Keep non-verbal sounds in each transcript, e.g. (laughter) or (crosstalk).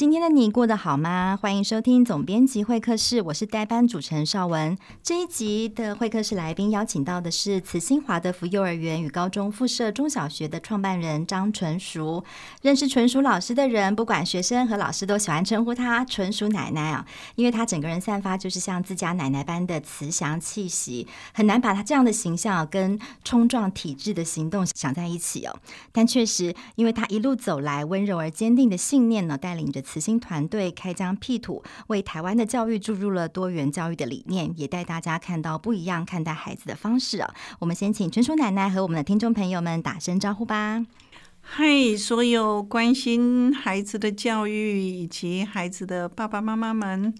今天的你过得好吗？欢迎收听总编辑会客室，我是代班主持人绍文。这一集的会客室来宾邀请到的是慈心华德福幼儿园与高中附设中小学的创办人张纯熟。认识纯熟老师的人，不管学生和老师都喜欢称呼她纯熟奶奶啊，因为她整个人散发就是像自家奶奶般的慈祥气息，很难把她这样的形象跟冲撞体制的行动想在一起哦。但确实，因为她一路走来温柔而坚定的信念呢，带领着。慈心团队开疆辟土，为台湾的教育注入了多元教育的理念，也带大家看到不一样看待孩子的方式啊！我们先请春叔奶奶和我们的听众朋友们打声招呼吧。嗨，所有关心孩子的教育以及孩子的爸爸妈妈们。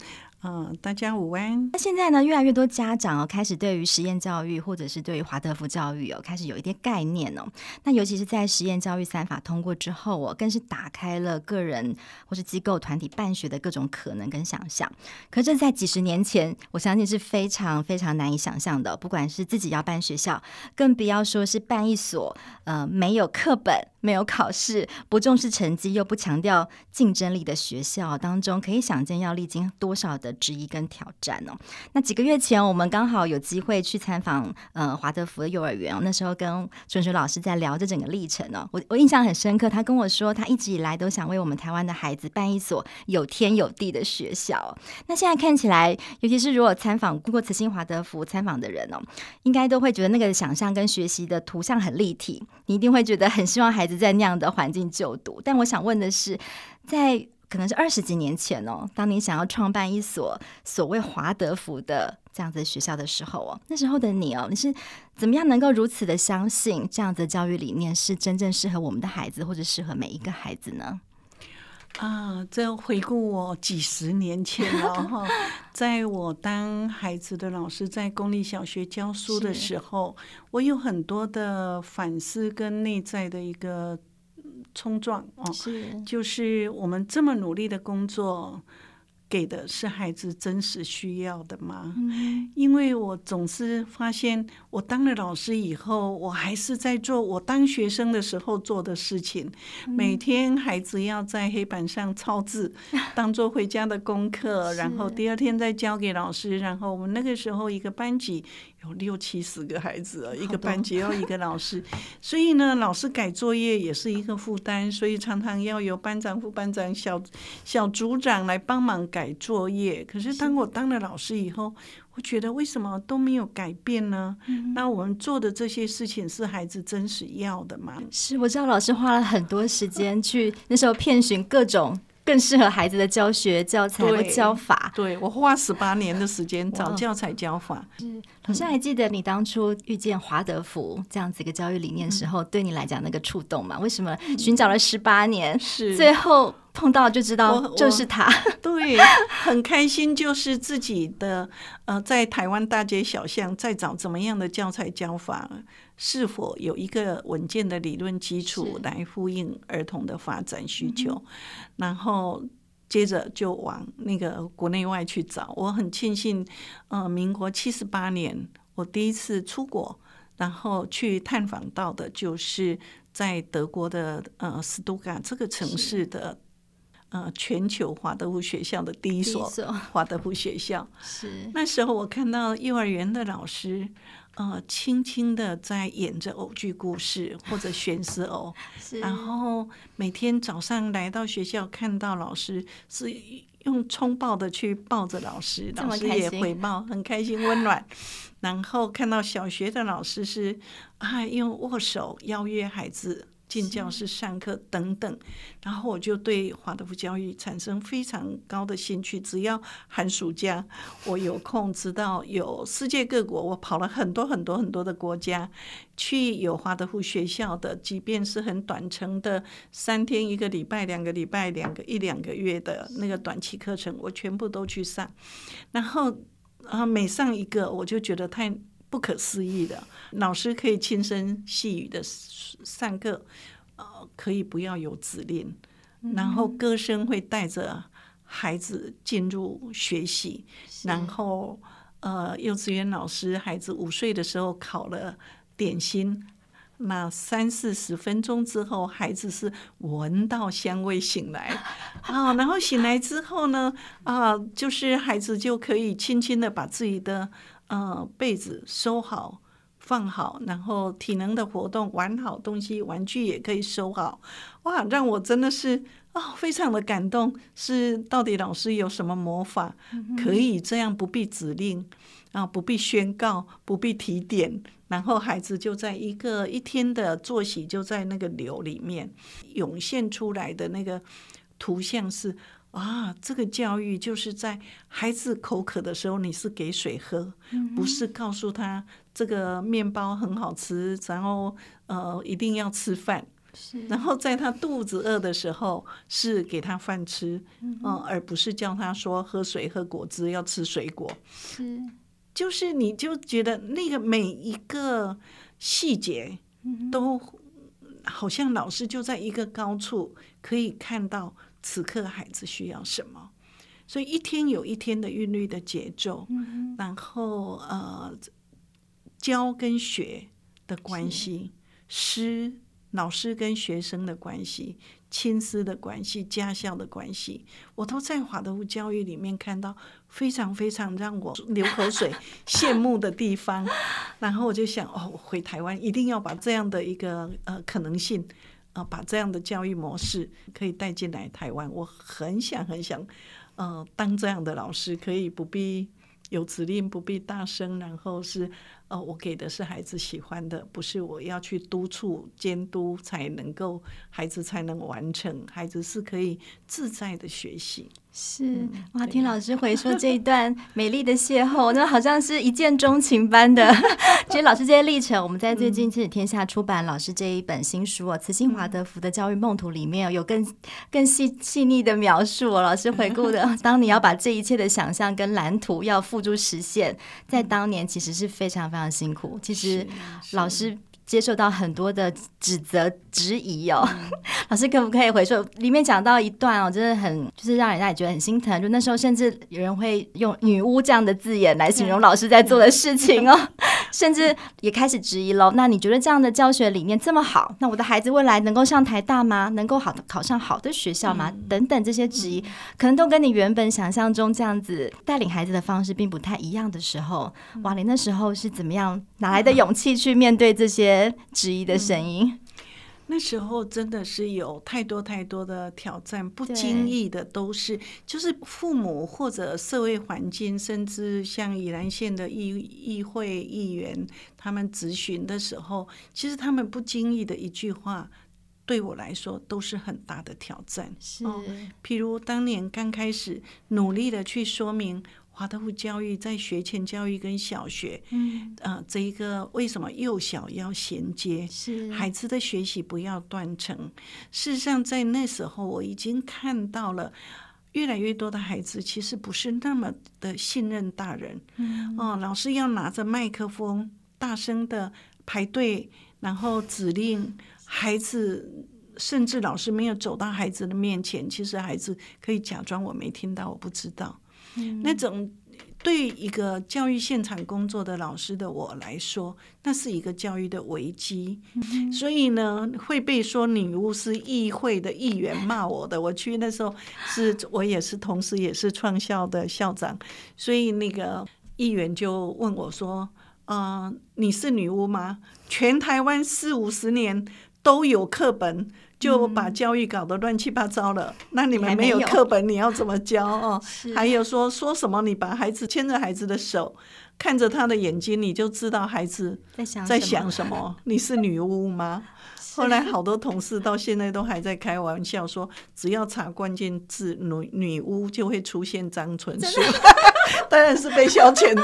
嗯，大家午安。那现在呢，越来越多家长哦，开始对于实验教育或者是对于华德福教育哦，开始有一点概念哦。那尤其是在实验教育三法通过之后哦，更是打开了个人或是机构团体办学的各种可能跟想象。可这，在几十年前，我相信是非常非常难以想象的。不管是自己要办学校，更不要说是办一所呃没有课本、没有考试、不重视成绩又不强调竞争力的学校当中，可以想见要历经多少的质疑跟挑战哦。那几个月前，我们刚好有机会去参访呃华德福的幼儿园哦。那时候跟纯淑老师在聊这整个历程哦，我我印象很深刻。他跟我说，他一直以来都想为我们台湾的孩子办一所有天有地的学校。那现在看起来，尤其是如果参访过慈心华德福参访的人哦，应该都会觉得那个想象跟学习的图像很立体。你一定会觉得很希望孩子在那样的环境就读。但我想问的是，在可能是二十几年前哦，当你想要创办一所所谓华德福的这样子学校的时候哦，那时候的你哦，你是怎么样能够如此的相信这样子的教育理念是真正适合我们的孩子，或者适合每一个孩子呢？啊，这回顾我几十年前了 (laughs) 哈，在我当孩子的老师，在公立小学教书的时候，我有很多的反思跟内在的一个。冲撞哦，是，就是我们这么努力的工作，给的是孩子真实需要的吗？嗯，因为我总是发现，我当了老师以后，我还是在做我当学生的时候做的事情。每天孩子要在黑板上抄字，(laughs) 当做回家的功课，然后第二天再交给老师。然后我们那个时候一个班级。有六七十个孩子，一个班级要一个老师，所以呢，老师改作业也是一个负担，所以常常要由班长、副班长、小小组长来帮忙改作业。可是当我当了老师以后，我觉得为什么都没有改变呢？那我们做的这些事情是孩子真实要的吗？是，我知道老师花了很多时间去那时候遍寻各种。更适合孩子的教学教材和教法。对，我花十八年的时间找教材教法。是，老师还记得你当初遇见华德福这样子一个教育理念的时候，对你来讲那个触动吗？为什么寻找了十八年，是最后碰到就知道就是他？(laughs) 对，很开心，就是自己的呃，在台湾大街小巷在找怎么样的教材教法。是否有一个稳健的理论基础来呼应儿童的发展需求？然后接着就往那个国内外去找。我很庆幸，呃，民国七十八年我第一次出国，然后去探访到的就是在德国的呃斯图加这个城市的呃全球华德福学校的第一所华德福学校。(laughs) 是那时候我看到幼儿园的老师。呃，轻轻的在演着偶剧故事或者 (laughs) 悬丝偶，然后每天早上来到学校，看到老师是用冲抱的去抱着老师，老师也回报，很开心温暖。(laughs) 然后看到小学的老师是啊，用握手邀约孩子。进教室上课等等，然后我就对华德福教育产生非常高的兴趣。只要寒暑假我有空，知道有世界各国，我跑了很多很多很多的国家，去有华德福学校的，即便是很短程的三天、一个礼拜、两个礼拜、两个一两个月的那个短期课程，我全部都去上。然后啊，每上一个，我就觉得太。不可思议的，老师可以轻声细语的上课，呃，可以不要有指令，然后歌声会带着孩子进入学习，然后呃，幼稚园老师孩子五岁的时候考了点心。那三四十分钟之后，孩子是闻到香味醒来。(laughs) 啊，然后醒来之后呢，啊，就是孩子就可以轻轻的把自己的呃被子收好放好，然后体能的活动玩好东西，玩具也可以收好，哇，让我真的是啊非常的感动。是到底老师有什么魔法，可以这样不必指令啊，不必宣告，不必提点。然后孩子就在一个一天的作息就在那个流里面涌现出来的那个图像是啊，这个教育就是在孩子口渴的时候，你是给水喝，不是告诉他这个面包很好吃，然后呃一定要吃饭。然后在他肚子饿的时候是给他饭吃，嗯，而不是叫他说喝水喝果汁要吃水果。是。就是，你就觉得那个每一个细节都好像老师就在一个高处可以看到此刻孩子需要什么，所以一天有一天的韵律的节奏，然后呃教跟学的关系，师老师跟学生的关系。亲师的关系、家校的关系，我都在华德福教育里面看到非常非常让我流口水、羡慕的地方。(laughs) 然后我就想，哦，回台湾一定要把这样的一个呃可能性，呃，把这样的教育模式可以带进来台湾。我很想很想，呃，当这样的老师，可以不必有指令，不必大声，然后是。哦，我给的是孩子喜欢的，不是我要去督促监督才能够，孩子才能完成，孩子是可以自在的学习。是哇，听老师回说这一段美丽的邂逅，那好像是一见钟情般的。(laughs) 其实老师这些历程，我们在最近亲子天下出版老师这一本新书哦，《慈心华德福的教育梦图》里面有更更细细腻的描述哦。老师回顾的，(laughs) 当你要把这一切的想象跟蓝图要付诸实现，在当年其实是非常非常辛苦。其实老师。接受到很多的指责、质疑哦，(laughs) 老师可不可以回说？里面讲到一段哦，真的很就是让人家也觉得很心疼。就那时候，甚至有人会用“女巫”这样的字眼来形容老师在做的事情哦，(laughs) 甚至也开始质疑喽。那你觉得这样的教学理念这么好，那我的孩子未来能够上台大吗？能够好考上好的学校吗？等等这些质疑，可能都跟你原本想象中这样子带领孩子的方式并不太一样的时候，哇，你那时候是怎么样哪来的勇气去面对这些？质疑的声音，嗯，那时候真的是有太多太多的挑战，不经意的都是，就是父母或者社会环境，甚至像宜兰县的议议会议员，他们咨询的时候，其实他们不经意的一句话，对我来说都是很大的挑战。是，哦，譬如当年刚开始努力的去说明。华德福教育在学前教育跟小学，嗯，呃，这一个为什么幼小要衔接，是孩子的学习不要断层。事实上，在那时候我已经看到了越来越多的孩子其实不是那么的信任大人，嗯，哦，老师要拿着麦克风大声的排队，然后指令孩子，甚至老师没有走到孩子的面前，其实孩子可以假装我没听到，我不知道。那种对一个教育现场工作的老师的我来说，那是一个教育的危机。所以呢，会被说女巫是议会的议员骂我的。我去那时候是我也是同时也是创校的校长，所以那个议员就问我说：“啊、呃，你是女巫吗？全台湾四五十年都有课本。”就把教育搞得乱七八糟了。嗯、那你们没有课本，你要怎么教 (laughs) 哦？还有说说什么？你把孩子牵着孩子的手，看着他的眼睛，你就知道孩子在想什么？你是女巫吗？(laughs) 后来好多同事到现在都还在开玩笑说，只要查关键字“女女巫”，就会出现张纯书，(laughs) 当然是被消遣的。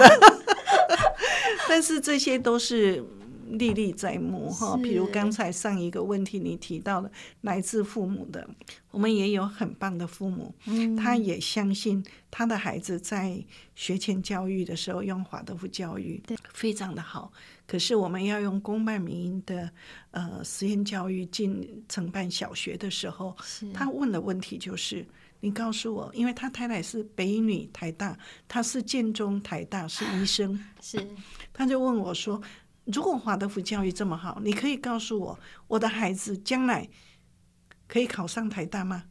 但是这些都是。历历在目哈。比如刚才上一个问题你提到了来自父母的，我们也有很棒的父母，他也相信他的孩子在学前教育的时候用华德福教育，非常的好。可是我们要用公办民营的呃实验教育进承办小学的时候，他问的问题就是。你告诉我，因为他太太是北女台大，他是建中台大，是医生，是，他就问我说：“如果华德福教育这么好，你可以告诉我，我的孩子将来可以考上台大吗？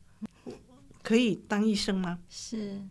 可以当医生吗？”是，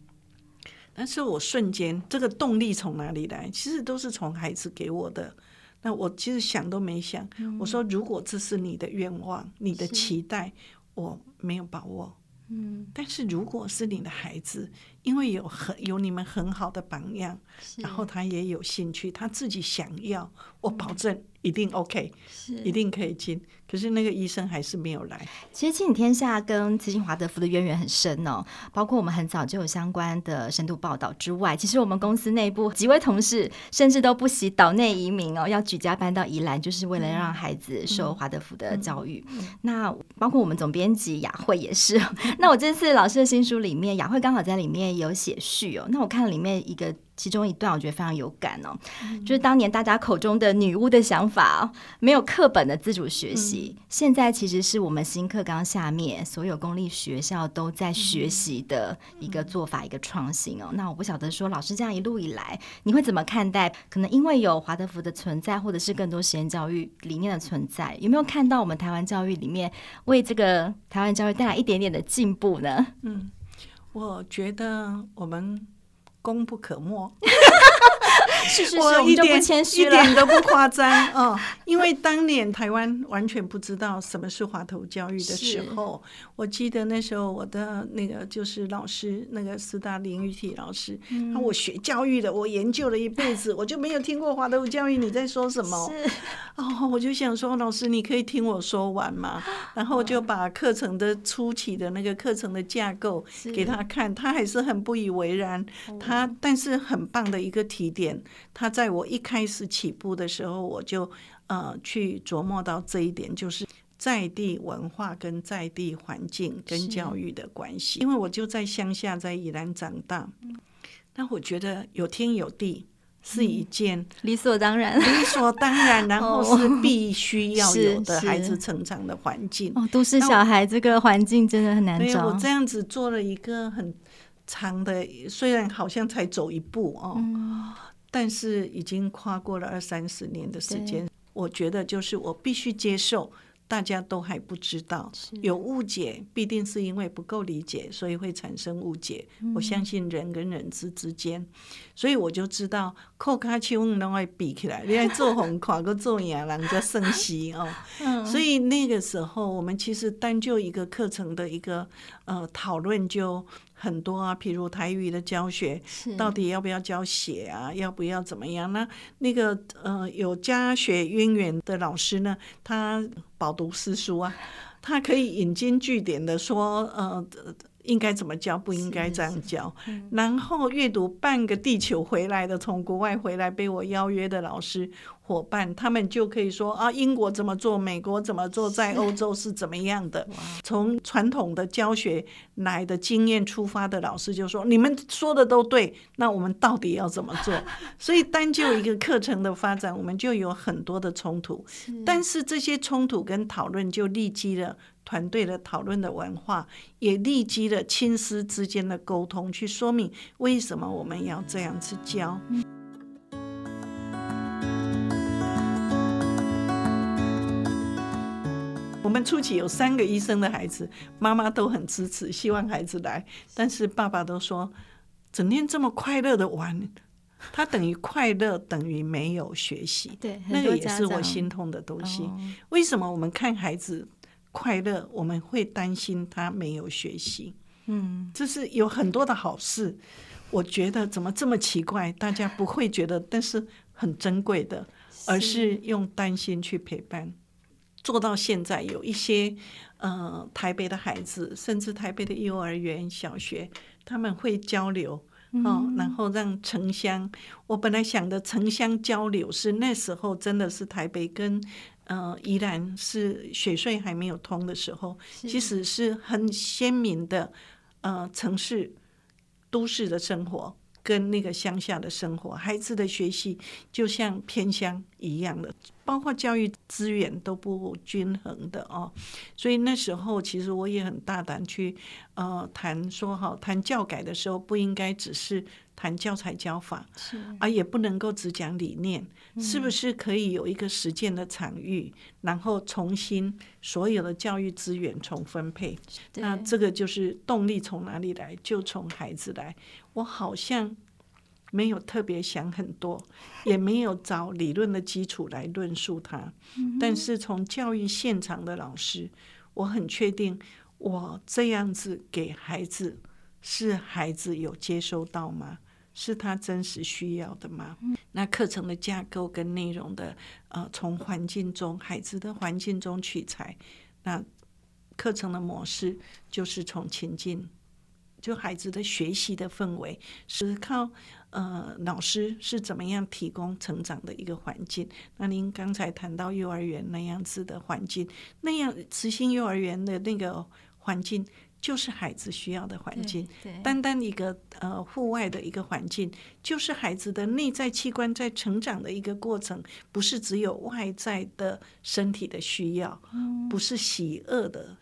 但是我瞬间这个动力从哪里来？其实都是从孩子给我的。那我其实想都没想，我说：“如果这是你的愿望，你的期待，我没有把握。”嗯，但是如果是你的孩子，因为有很有你们很好的榜样，然后他也有兴趣，他自己想要，我保证一定 OK，是一定可以进。可是那个医生还是没有来。其实亲子天下跟慈心华德福的渊源很深哦，包括我们很早就有相关的深度报道之外，其实我们公司内部几位同事甚至都不惜岛内移民哦，要举家搬到宜兰，就是为了让孩子受华德福的教育。嗯嗯嗯、那包括我们总编辑雅慧也是。(laughs) 那我这次老师的新书里面，雅慧刚好在里面有写序哦。那我看了里面一个。其中一段我觉得非常有感哦，嗯、就是当年大家口中的女巫的想法哦，没有课本的自主学习，嗯、现在其实是我们新课纲下面所有公立学校都在学习的一个做法，嗯、一个创新哦。那我不晓得说，老师这样一路以来，你会怎么看待？可能因为有华德福的存在，或者是更多实验教育理念的存在，有没有看到我们台湾教育里面为这个台湾教育带来一点点的进步呢？嗯，我觉得我们。功不可没。是是是，(laughs) 我一点我一点都不夸张哦，(laughs) 因为当年台湾完全不知道什么是华头教育的时候，我记得那时候我的那个就是老师，那个师大林玉体老师，嗯、我学教育的，我研究了一辈子，我就没有听过华德福教育，你在说什么？是。(laughs) 哦，我就想说，老师你可以听我说完嘛，然后就把课程的初期的那个课程的架构给他看，他还是很不以为然，他但是很棒的一个提点。他在我一开始起步的时候，我就呃去琢磨到这一点，就是在地文化跟在地环境跟教育的关系。因为我就在乡下，在宜兰长大，但我觉得有天有地是一件理所当然、理所当然，然后是必须 (laughs) 要有的孩子成长的环境。哦，都市小孩这个环境真的很难找。我这样子做了一个很长的，虽然好像才走一步哦。嗯但是已经跨过了二三十年的时间，我觉得就是我必须接受，大家都还不知道，有误解，必定是因为不够理解，所以会产生误解。我相信人跟人之之间，所以我就知道，扣卡丘都会比起来，你来做红跨个做牙，人家生息哦。(laughs) 所以那个时候，我们其实单就一个课程的一个呃讨论就。很多啊，譬如台语的教学，到底要不要教写啊？要不要怎么样呢？那个呃，有家学渊源的老师呢，他饱读诗书啊，他可以引经据典的说，呃。应该怎么教？不应该这样教。然后阅读半个地球回来的，从国外回来被我邀约的老师伙伴，他们就可以说啊，英国怎么做，美国怎么做，在欧洲是怎么样的。从传统的教学来的经验出发的老师就说：“你们说的都对，那我们到底要怎么做？” (laughs) 所以单就一个课程的发展，我们就有很多的冲突。但是这些冲突跟讨论就立基了。团队的讨论的文化，也立即了亲师之间的沟通，去说明为什么我们要这样子教。我们初期有三个医生的孩子，妈妈都很支持，希望孩子来，但是爸爸都说，整天这么快乐的玩，他等于快乐等于没有学习。对，那个也是我心痛的东西。为什么我们看孩子？快乐，我们会担心他没有学习，嗯，这是有很多的好事。我觉得怎么这么奇怪，大家不会觉得，但是很珍贵的，而是用担心去陪伴，做到现在有一些呃台北的孩子，甚至台北的幼儿园、小学，他们会交流，哦，然后让城乡，我本来想的城乡交流是那时候真的是台北跟呃宜兰是雪隧还没有通的时候，其实是很鲜明的呃城市都市的生活。跟那个乡下的生活，孩子的学习就像偏乡一样的，包括教育资源都不均衡的哦。所以那时候其实我也很大胆去呃谈说哈，谈教改的时候不应该只是谈教材教法，是啊，也不能够只讲理念，是不是可以有一个实践的场域，然后重新所有的教育资源重分配？那这个就是动力从哪里来？就从孩子来。我好像没有特别想很多，(laughs) 也没有找理论的基础来论述它。但是从教育现场的老师，我很确定，我这样子给孩子，是孩子有接收到吗？是他真实需要的吗？那课程的架构跟内容的，呃，从环境中，孩子的环境中取材，那课程的模式就是从情境。就孩子的学习的氛围是靠呃老师是怎么样提供成长的一个环境？那您刚才谈到幼儿园那样子的环境，那样慈心幼儿园的那个环境就是孩子需要的环境。单单一个呃户外的一个环境，就是孩子的内在器官在成长的一个过程，不是只有外在的身体的需要，不是喜恶的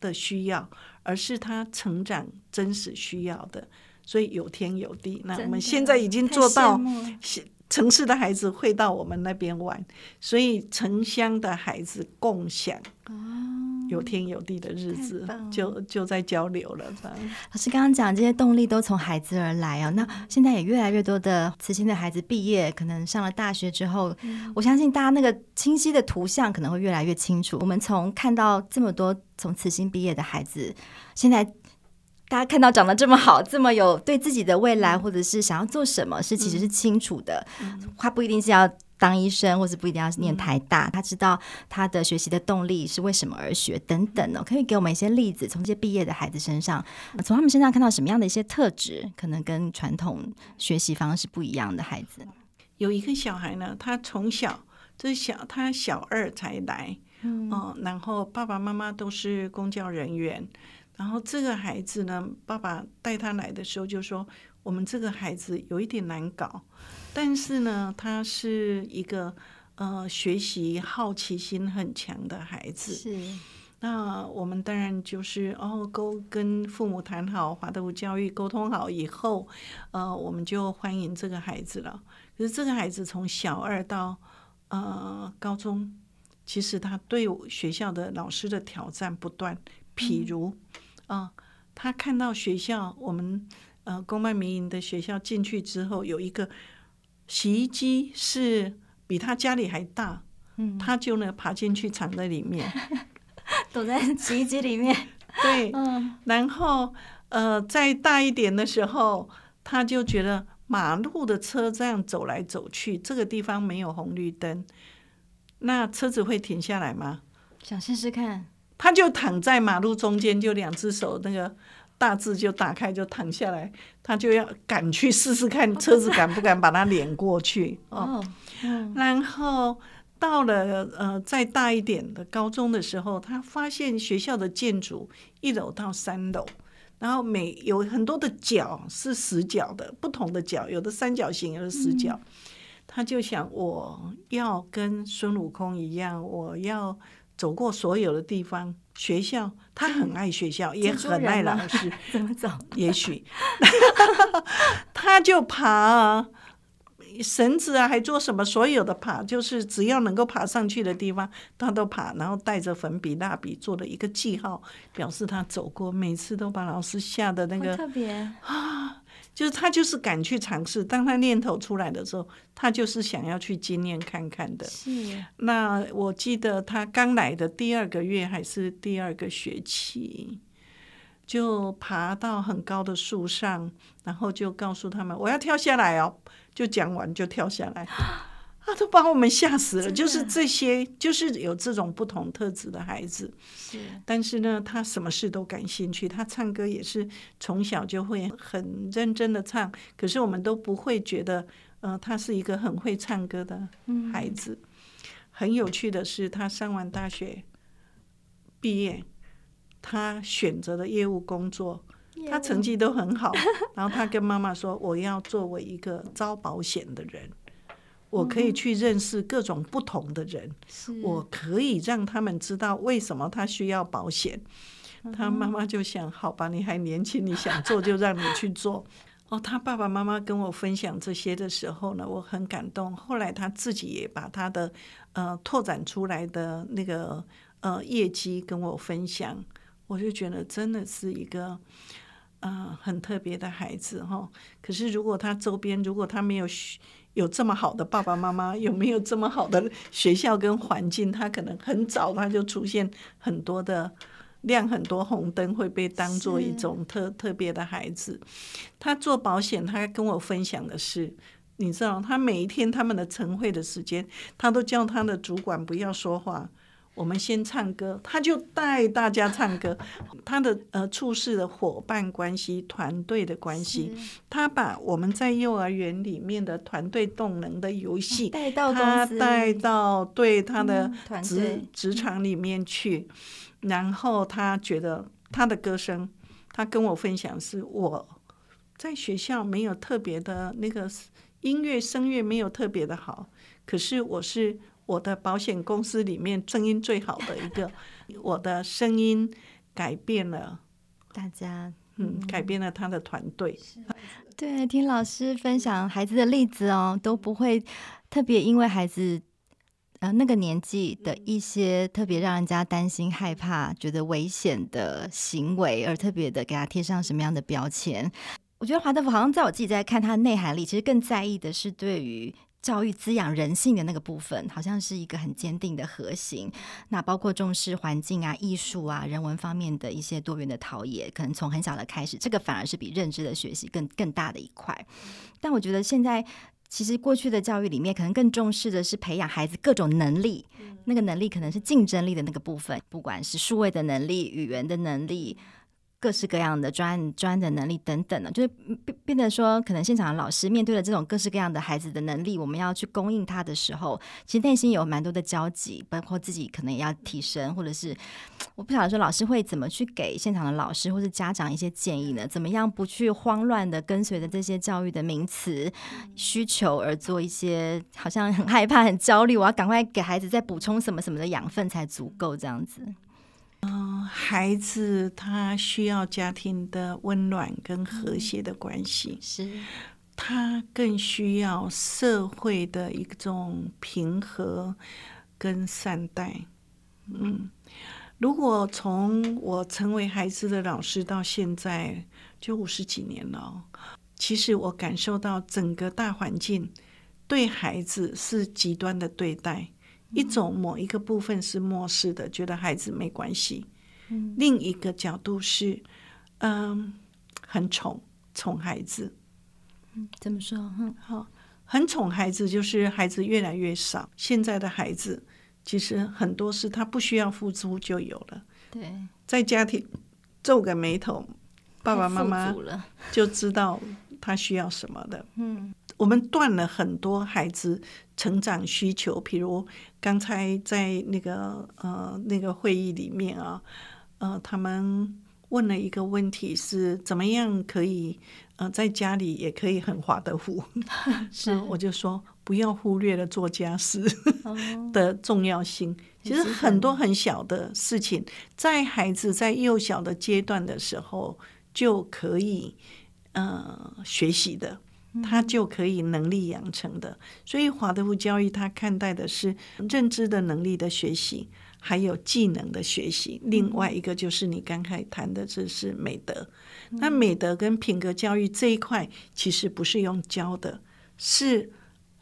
的需要。而是他成长真实需要的，所以有天有地。那我们现在已经做到，城市的孩子会到我们那边玩，所以城乡的孩子共享有天有地的日子，就就在交流了。老师刚刚讲这些动力都从孩子而来啊，那现在也越来越多的慈心的孩子毕业，可能上了大学之后，我相信大家那个清晰的图像可能会越来越清楚。我们从看到这么多。从慈心毕业的孩子，现在大家看到长得这么好，这么有对自己的未来，或者是想要做什么，是其实是清楚的。他不一定是要当医生，或者不一定要念台大，他知道他的学习的动力是为什么而学等等哦。可以给我们一些例子，从这些毕业的孩子身上，从他们身上看到什么样的一些特质，可能跟传统学习方式不一样的孩子。有一个小孩呢，他从小就是小，他小二才来。嗯，然后爸爸妈妈都是公教人员，然后这个孩子呢，爸爸带他来的时候就说，我们这个孩子有一点难搞，但是呢，他是一个呃学习好奇心很强的孩子。是，那我们当然就是哦，沟跟父母谈好，华德福教育沟通好以后，呃，我们就欢迎这个孩子了。可是这个孩子从小二到呃高中。其实他对学校的老师的挑战不断，譬如，啊、呃，他看到学校我们呃公办民营的学校进去之后，有一个洗衣机是比他家里还大，嗯，他就呢爬进去藏在里面，(laughs) 躲在洗衣机里面，(laughs) 对，嗯然后呃再大一点的时候，他就觉得马路的车这样走来走去，这个地方没有红绿灯。那车子会停下来吗？想试试看。他就躺在马路中间，就两只手那个大字就打开，就躺下来。他就要敢去试试看，车子敢不敢把他碾过去？哦，然后到了呃再大一点的高中的时候，他发现学校的建筑一楼到三楼，然后每有很多的角是死角的，不同的角，有的三角形，有的死角。嗯他就想，我要跟孙悟空一样，我要走过所有的地方。学校，他很爱学校，(laughs) 也很爱老师。(laughs) 怎么走？也许 (laughs) 他就爬绳子啊，还做什么？所有的爬，就是只要能够爬上去的地方，他都爬。然后带着粉笔、蜡笔做了一个记号，表示他走过。每次都把老师吓得那个特别啊。就是他就是敢去尝试，当他念头出来的时候，他就是想要去经验看看的。是。那我记得他刚来的第二个月还是第二个学期，就爬到很高的树上，然后就告诉他们：“我要跳下来哦。”就讲完就跳下来。啊，都把我们吓死了。就是这些，就是有这种不同特质的孩子。是，但是呢，他什么事都感兴趣。他唱歌也是从小就会很认真的唱，可是我们都不会觉得，呃，他是一个很会唱歌的孩子。嗯、很有趣的是，他上完大学毕业，他选择的业务工作。他成绩都很好，然后他跟妈妈说：“我要作为一个招保险的人，我可以去认识各种不同的人，我可以让他们知道为什么他需要保险。”他妈妈就想：“好吧，你还年轻，你想做就让你去做。”哦，他爸爸妈妈跟我分享这些的时候呢，我很感动。后来他自己也把他的呃拓展出来的那个呃业绩跟我分享，我就觉得真的是一个。啊、呃，很特别的孩子哈。可是，如果他周边，如果他没有有这么好的爸爸妈妈，有没有这么好的学校跟环境，他可能很早他就出现很多的亮很多红灯，会被当做一种特特别的孩子。他做保险，他跟我分享的是，你知道，他每一天他们的晨会的时间，他都叫他的主管不要说话。我们先唱歌，他就带大家唱歌。(laughs) 他的呃处事的伙伴关系、团队的关系，他把我们在幼儿园里面的团队动能的游戏带到他带到对他的职、嗯、职场里面去。然后他觉得他的歌声，他跟我分享是我在学校没有特别的那个音乐声乐没有特别的好，可是我是。我的保险公司里面声音最好的一个，(laughs) 我的声音改变了大家，嗯，改变了他的团队。对，听老师分享孩子的例子哦，都不会特别因为孩子呃那个年纪的一些特别让人家担心、害怕、觉得危险的行为，而特别的给他贴上什么样的标签。我觉得华德福好像在我自己在看他的内涵里，其实更在意的是对于。教育滋养人性的那个部分，好像是一个很坚定的核心。那包括重视环境啊、艺术啊、人文方面的一些多元的陶冶，可能从很小的开始，这个反而是比认知的学习更更大的一块。但我觉得现在，其实过去的教育里面，可能更重视的是培养孩子各种能力，那个能力可能是竞争力的那个部分，不管是数位的能力、语言的能力。各式各样的专专的能力等等呢，就是变变得说，可能现场的老师面对了这种各式各样的孩子的能力，我们要去供应他的时候，其实内心有蛮多的焦急，包括自己可能也要提升，或者是我不晓得说老师会怎么去给现场的老师或是家长一些建议呢？怎么样不去慌乱的跟随着这些教育的名词需求而做一些好像很害怕、很焦虑，我要赶快给孩子再补充什么什么的养分才足够这样子。嗯，孩子他需要家庭的温暖跟和谐的关系，是他更需要社会的一种平和跟善待。嗯，如果从我成为孩子的老师到现在就五十几年了，其实我感受到整个大环境对孩子是极端的对待。一种某一个部分是漠视的，觉得孩子没关系；另一个角度是，嗯，很宠宠孩子。嗯，怎么说？嗯，好，很宠孩子，就是孩子越来越少。现在的孩子其实很多事他不需要付出就有了。对，在家庭皱个眉头，爸爸妈妈 (laughs) 就知道他需要什么的。嗯。我们断了很多孩子成长需求，譬如刚才在那个呃那个会议里面啊，呃，他们问了一个问题是怎么样可以呃在家里也可以很华德福，是我就说不要忽略了做家事 (laughs) 的重要性。其实很多很小的事情，在孩子在幼小的阶段的时候就可以呃学习的。他就可以能力养成的，所以华德福教育他看待的是认知的能力的学习，还有技能的学习。另外一个就是你刚才谈的，这是美德。那美德跟品格教育这一块，其实不是用教的，是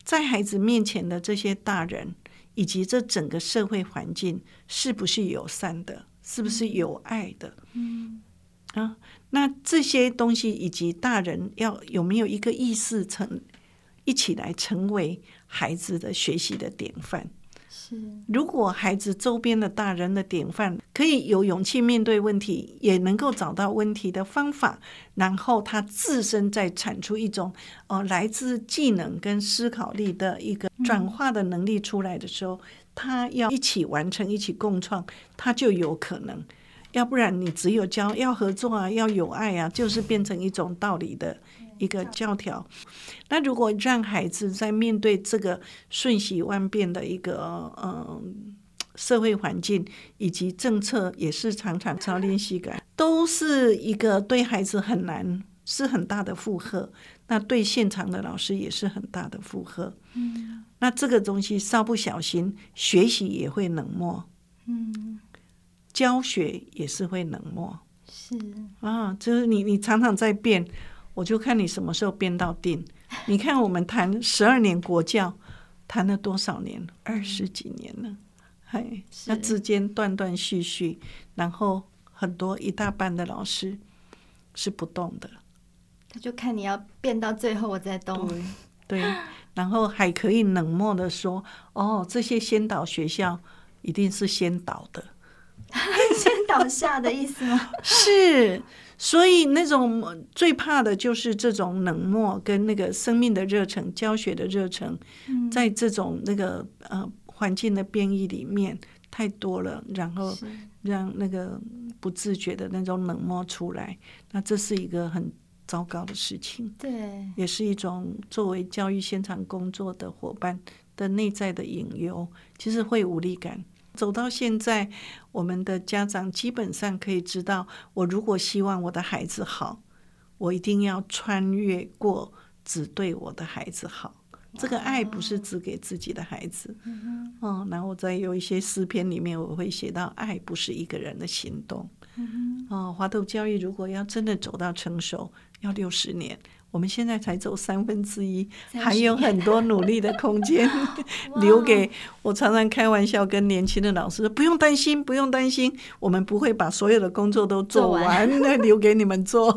在孩子面前的这些大人以及这整个社会环境，是不是友善的，是不是有爱的？嗯。啊，那这些东西以及大人要有没有一个意识成，一起来成为孩子的学习的典范。是，如果孩子周边的大人的典范可以有勇气面对问题，也能够找到问题的方法，然后他自身再产出一种呃来自技能跟思考力的一个转化的能力出来的时候，他要一起完成，一起共创，他就有可能。要不然你只有教要合作啊，要有爱啊，就是变成一种道理的一个教条。那如果让孩子在面对这个瞬息万变的一个嗯社会环境以及政策，也是常常朝令夕改，都是一个对孩子很难，是很大的负荷。那对现场的老师也是很大的负荷。嗯，那这个东西稍不小心，学习也会冷漠。嗯。教学也是会冷漠，是啊，就是你你常常在变，我就看你什么时候变到定。你看我们谈十二年国教，谈了多少年？二十几年了，嘿，那之间断断续续，然后很多一大半的老师是不动的，他就看你要变到最后我再动，对，对，然后还可以冷漠的说，哦，这些先导学校一定是先导的。(laughs) 先倒下的意思吗？是，所以那种最怕的就是这种冷漠跟那个生命的热忱、教学的热忱，在这种那个呃环境的变异里面太多了，然后让那个不自觉的那种冷漠出来，那这是一个很糟糕的事情。对，也是一种作为教育现场工作的伙伴的内在的隐忧，其实会无力感。走到现在，我们的家长基本上可以知道，我如果希望我的孩子好，我一定要穿越过只对我的孩子好。这个爱不是只给自己的孩子。哦，然后在有一些诗篇里面，我会写到，爱不是一个人的行动。哦，华豆教育如果要真的走到成熟，要六十年。我们现在才走三分之一，还有很多努力的空间 (laughs) (laughs) 留给我。常常开玩笑跟年轻的老师说：“不用担心，不用担心，我们不会把所有的工作都做完，那 (laughs) 留给你们做。”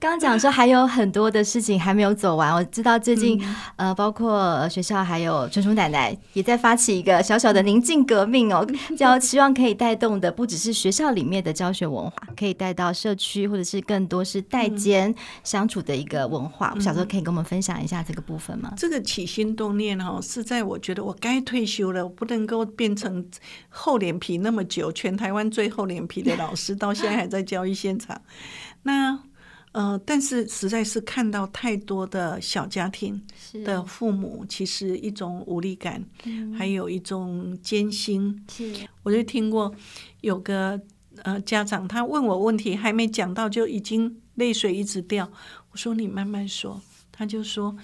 刚刚讲说还有很多的事情还没有走完。我知道最近呃，包括学校还有春竹奶奶也在发起一个小小的宁静革命哦，叫希望可以带动的不只是学校里面的教学文化，可以带到社区或者是更多是代间相处的一个文化。我小时候可以跟我们分享一下这个部分吗？嗯、这个起心动念哈，是在我觉得我该退休了，我不能够变成厚脸皮那么久，全台湾最厚脸皮的老师，到现在还在教育现场。(laughs) 那呃，但是实在是看到太多的小家庭的父母，其实一种无力感，还有一种艰辛。我就听过有个呃家长，他问我问题，还没讲到就已经泪水一直掉。我说你慢慢说，他就说，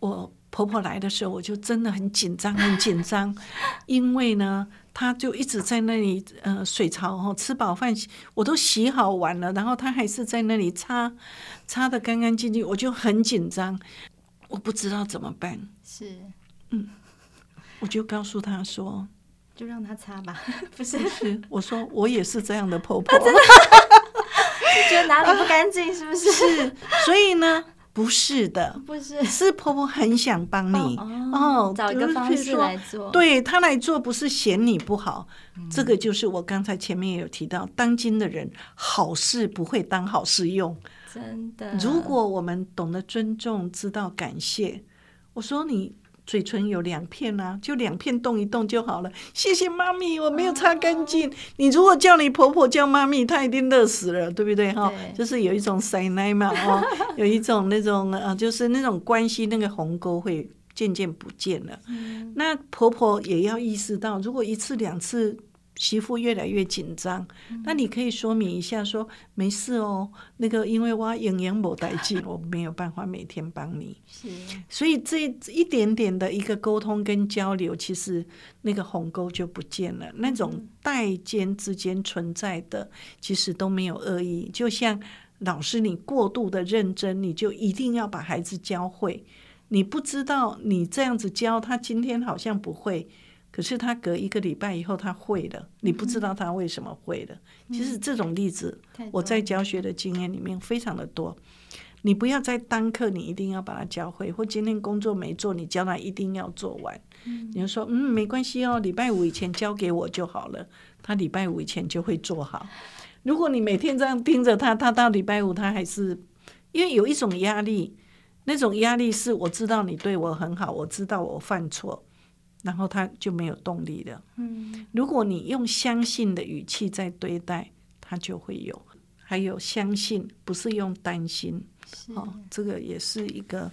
我婆婆来的时候，我就真的很紧张，很紧张，(laughs) 因为呢，她就一直在那里，呃，水槽哈，吃饱饭我都洗好碗了，然后她还是在那里擦，擦的干干净净，我就很紧张，我不知道怎么办。是，嗯，我就告诉她说，就让他擦吧，(laughs) 不是，不是，我说我也是这样的婆婆。觉得哪里不干净，是不是？(laughs) 是，所以呢，不是的，不是，是婆婆很想帮你哦，找一个方式来做，对她来做，不是嫌你不好。这个就是我刚才前面也有提到，当今的人好事不会当好事用，真的。如果我们懂得尊重，知道感谢，我说你。嘴唇有两片啊，就两片动一动就好了。谢谢妈咪，我没有擦干净。Oh. 你如果叫你婆婆叫妈咪，她一定乐死了，对不对？哈，就是有一种塞奶嘛，哦，有一种那种啊，就是那种关系，那个鸿沟会渐渐不见了。Mm. 那婆婆也要意识到，如果一次两次。媳妇越来越紧张，那你可以说明一下说，说没事哦，那个因为我营养没带劲，我没有办法每天帮你。(laughs) 是，所以这一点点的一个沟通跟交流，其实那个鸿沟就不见了。那种代间之间存在的，其实都没有恶意。就像老师，你过度的认真，你就一定要把孩子教会。你不知道你这样子教他，今天好像不会。可是他隔一个礼拜以后他会了，你不知道他为什么会了。其实这种例子我在教学的经验里面非常的多。你不要在当课，你一定要把它教会，或今天工作没做，你教他一定要做完。嗯、你就说，嗯，没关系哦，礼拜五以前交给我就好了，他礼拜五以前就会做好。如果你每天这样盯着他，他到礼拜五他还是，因为有一种压力，那种压力是我知道你对我很好，我知道我犯错，然后他就没有动力了。嗯，如果你用相信的语气在对待，他就会有。还有相信，不是用担心。哦，这个也是一个。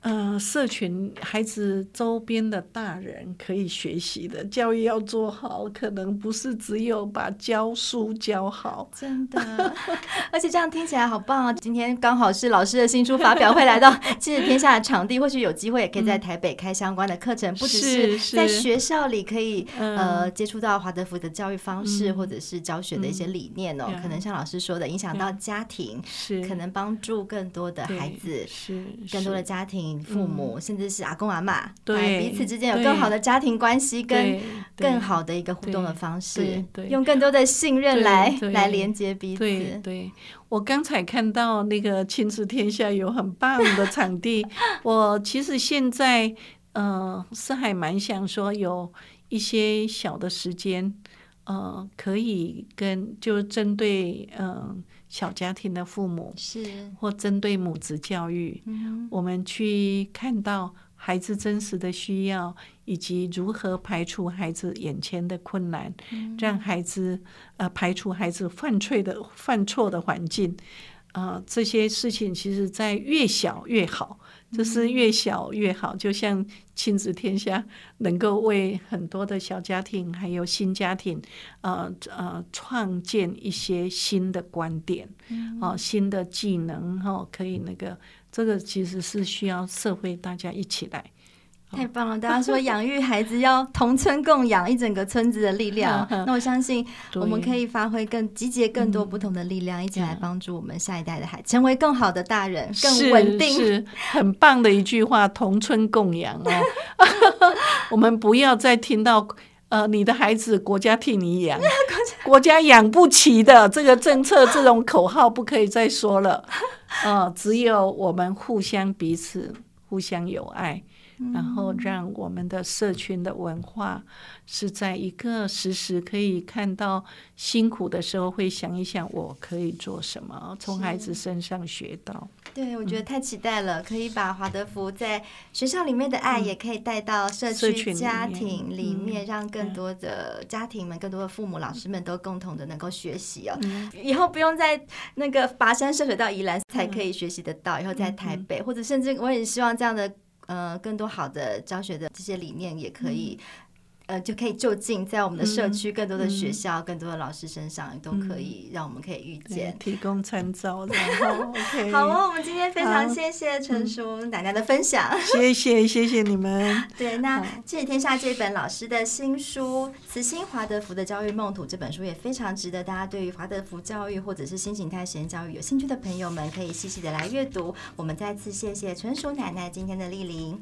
呃，社群孩子周边的大人可以学习的教育要做好，可能不是只有把教书教好。真的，(laughs) 而且这样听起来好棒啊！今天刚好是老师的新书发表会，来到亲子天下的场地，或许有机会也可以在台北开相关的课程，嗯、不只是在学校里可以呃接触到华德福的教育方式，嗯、或者是教学的一些理念哦。嗯、可能像老师说的，影响到家庭，是可能帮助更多的孩子，是更多的家庭。父母、嗯、甚至是阿公阿妈，对彼此之间有更好的家庭关系，跟更好的一个互动的方式，用更多的信任来来连接彼此。对，对我刚才看到那个亲子天下有很棒的场地，(laughs) 我其实现在呃是还蛮想说有一些小的时间，呃，可以跟就针对嗯。呃小家庭的父母是，或针对母子教育，嗯、我们去看到孩子真实的需要，以及如何排除孩子眼前的困难，嗯、让孩子呃排除孩子犯错的犯错的环境，啊、呃，这些事情其实在越小越好。这是越小越好，就像亲子天下能够为很多的小家庭还有新家庭，呃呃，创建一些新的观点，哦、呃，新的技能，哈、呃，可以那个，这个其实是需要社会大家一起来。太棒了！大家说养育孩子要同村共养，一整个村子的力量。(laughs) 那我相信我们可以发挥更集结更多不同的力量，一起来帮助我们下一代的孩子成为更好的大人，更稳定。是，是 (laughs) 很棒的一句话，同村共养哦。(laughs) 我们不要再听到呃，你的孩子国家替你养，国家养不起的这个政策，这种口号不可以再说了。呃，只有我们互相彼此互相有爱。然后让我们的社群的文化是在一个时时可以看到辛苦的时候，会想一想我可以做什么，从孩子身上学到。对，我觉得太期待了，可以把华德福在学校里面的爱，也可以带到社区家庭里面，让更多的家庭们、更多的父母、老师们都共同的能够学习哦。以后不用在那个跋山涉水到宜兰才可以学习得到，以后在台北，或者甚至我也希望这样的。呃，更多好的教学的这些理念也可以。嗯呃，就可以就近在我们的社区，更多的学校，嗯、更多的老师身上，都可以让我们可以遇见，提供参 (laughs) 照。然后，OK，(laughs) 好哦，我们今天非常谢谢纯淑奶奶的分享，谢谢谢谢你们。(laughs) 对，那《亲子天下》这本老师的新书《慈心华德福的教育梦土》这本书也非常值得大家对于华德福教育或者是新形态实验教育有兴趣的朋友们可以细细的来阅读。我们再次谢谢纯属奶奶今天的莅临。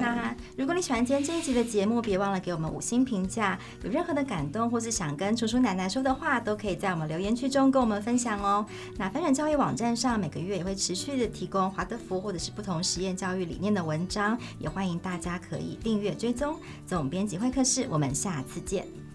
那如果你喜欢今天这一集的节目，别忘了给我们五。新评价，有任何的感动或是想跟楚楚奶奶说的话，都可以在我们留言区中跟我们分享哦。那翻转教育网站上每个月也会持续的提供华德福或者是不同实验教育理念的文章，也欢迎大家可以订阅追踪。总编辑会客室，我们下次见。